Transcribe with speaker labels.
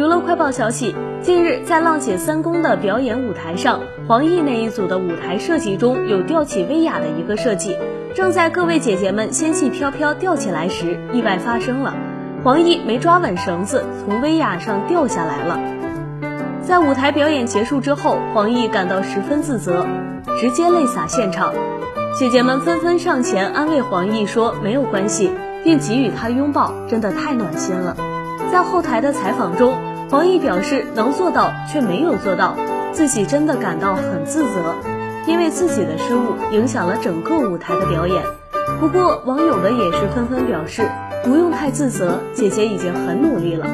Speaker 1: 娱乐快报消息，近日在浪姐三公的表演舞台上，黄奕那一组的舞台设计中有吊起威亚的一个设计。正在各位姐姐们仙气飘飘吊起来时，意外发生了，黄奕没抓稳绳子，从威亚上掉下来了。在舞台表演结束之后，黄奕感到十分自责，直接泪洒现场。姐姐们纷纷上前安慰黄奕说没有关系，并给予他拥抱，真的太暖心了。在后台的采访中，黄奕表示能做到却没有做到，自己真的感到很自责，因为自己的失误影响了整个舞台的表演。不过网友们也是纷纷表示，不用太自责，姐姐已经很努力了。